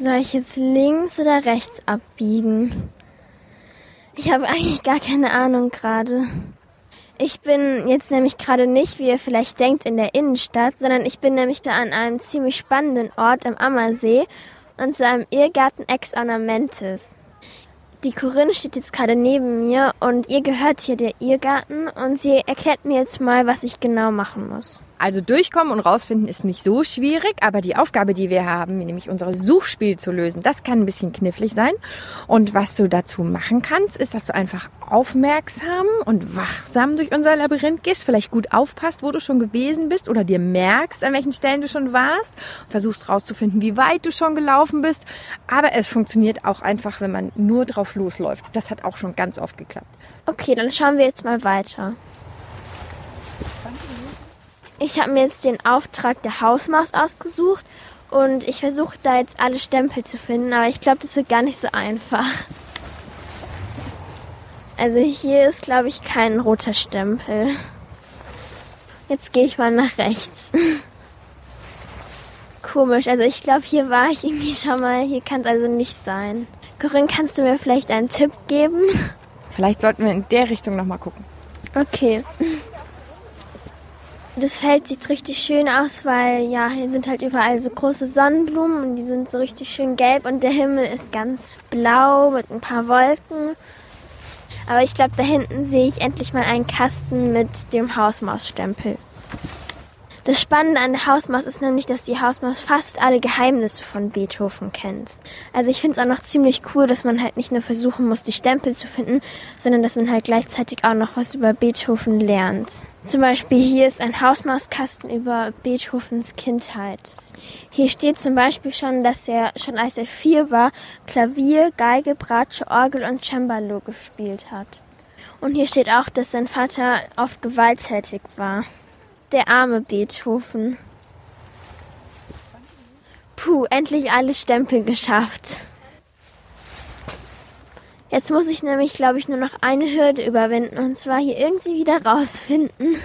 Soll ich jetzt links oder rechts abbiegen? Ich habe eigentlich gar keine Ahnung gerade. Ich bin jetzt nämlich gerade nicht, wie ihr vielleicht denkt, in der Innenstadt, sondern ich bin nämlich da an einem ziemlich spannenden Ort am Ammersee und zwar im Irrgarten Ex Ornamentis. Die Corinne steht jetzt gerade neben mir und ihr gehört hier der Irrgarten und sie erklärt mir jetzt mal, was ich genau machen muss. Also durchkommen und rausfinden ist nicht so schwierig, aber die Aufgabe, die wir haben, nämlich unsere Suchspiel zu lösen, das kann ein bisschen knifflig sein. Und was du dazu machen kannst, ist, dass du einfach aufmerksam und wachsam durch unser Labyrinth gehst, vielleicht gut aufpasst, wo du schon gewesen bist oder dir merkst, an welchen Stellen du schon warst und versuchst rauszufinden, wie weit du schon gelaufen bist. Aber es funktioniert auch einfach, wenn man nur drauf losläuft. Das hat auch schon ganz oft geklappt. Okay, dann schauen wir jetzt mal weiter. Ich habe mir jetzt den Auftrag der Hausmaus ausgesucht und ich versuche da jetzt alle Stempel zu finden, aber ich glaube, das wird gar nicht so einfach. Also hier ist, glaube ich, kein roter Stempel. Jetzt gehe ich mal nach rechts. Komisch, also ich glaube, hier war ich irgendwie schon mal. Hier kann es also nicht sein. Corinne, kannst du mir vielleicht einen Tipp geben? Vielleicht sollten wir in der Richtung nochmal gucken. Okay. Das Feld sieht richtig schön aus, weil ja, hier sind halt überall so große Sonnenblumen und die sind so richtig schön gelb und der Himmel ist ganz blau mit ein paar Wolken. Aber ich glaube, da hinten sehe ich endlich mal einen Kasten mit dem Hausmausstempel. Das Spannende an der Hausmaus ist nämlich, dass die Hausmaus fast alle Geheimnisse von Beethoven kennt. Also ich finde es auch noch ziemlich cool, dass man halt nicht nur versuchen muss, die Stempel zu finden, sondern dass man halt gleichzeitig auch noch was über Beethoven lernt. Zum Beispiel hier ist ein Hausmauskasten über Beethovens Kindheit. Hier steht zum Beispiel schon, dass er schon als er vier war, Klavier, Geige, Bratsche, Orgel und Cembalo gespielt hat. Und hier steht auch, dass sein Vater oft gewalttätig war der arme Beethoven. Puh, endlich alle Stempel geschafft. Jetzt muss ich nämlich, glaube ich, nur noch eine Hürde überwinden und zwar hier irgendwie wieder rausfinden.